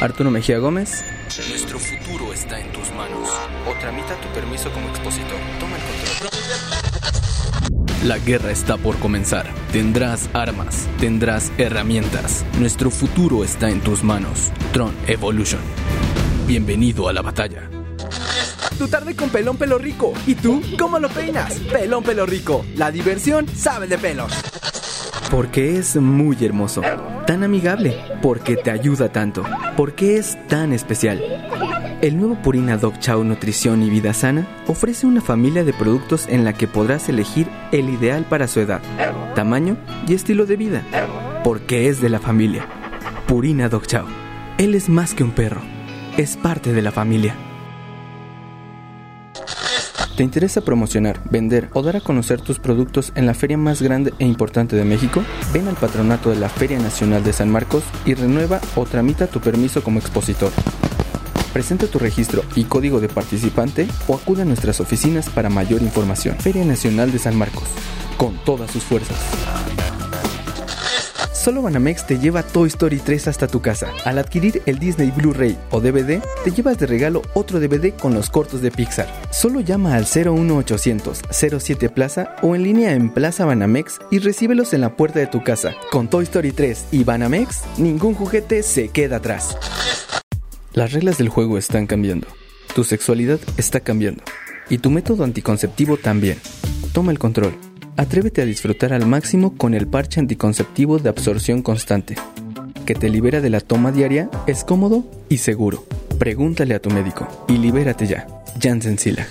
Arturo Mejía Gómez. Nuestro futuro está en tus manos. O tramita tu permiso como expositor. Toma el control. La guerra está por comenzar. Tendrás armas, tendrás herramientas. Nuestro futuro está en tus manos. Tron Evolution. Bienvenido a la batalla. Tu tarde con Pelón Pelo Rico. ¿Y tú cómo lo peinas? Pelón Pelo Rico. La diversión sabe de pelos. Porque es muy hermoso, tan amigable, porque te ayuda tanto, porque es tan especial. El nuevo Purina Dog Chow Nutrición y Vida Sana ofrece una familia de productos en la que podrás elegir el ideal para su edad, tamaño y estilo de vida, porque es de la familia. Purina Dog Chow. Él es más que un perro, es parte de la familia. ¿Te interesa promocionar, vender o dar a conocer tus productos en la feria más grande e importante de México? Ven al patronato de la Feria Nacional de San Marcos y renueva o tramita tu permiso como expositor. Presenta tu registro y código de participante o acude a nuestras oficinas para mayor información. Feria Nacional de San Marcos, con todas sus fuerzas. Solo Banamex te lleva Toy Story 3 hasta tu casa. Al adquirir el Disney Blu-ray o DVD, te llevas de regalo otro DVD con los cortos de Pixar. Solo llama al 01800 07 Plaza o en línea en Plaza Banamex y recíbelos en la puerta de tu casa. Con Toy Story 3 y Banamex, ningún juguete se queda atrás. Las reglas del juego están cambiando. Tu sexualidad está cambiando. Y tu método anticonceptivo también. Toma el control. Atrévete a disfrutar al máximo con el parche anticonceptivo de absorción constante, que te libera de la toma diaria, es cómodo y seguro. Pregúntale a tu médico y libérate ya. Janssen Sila.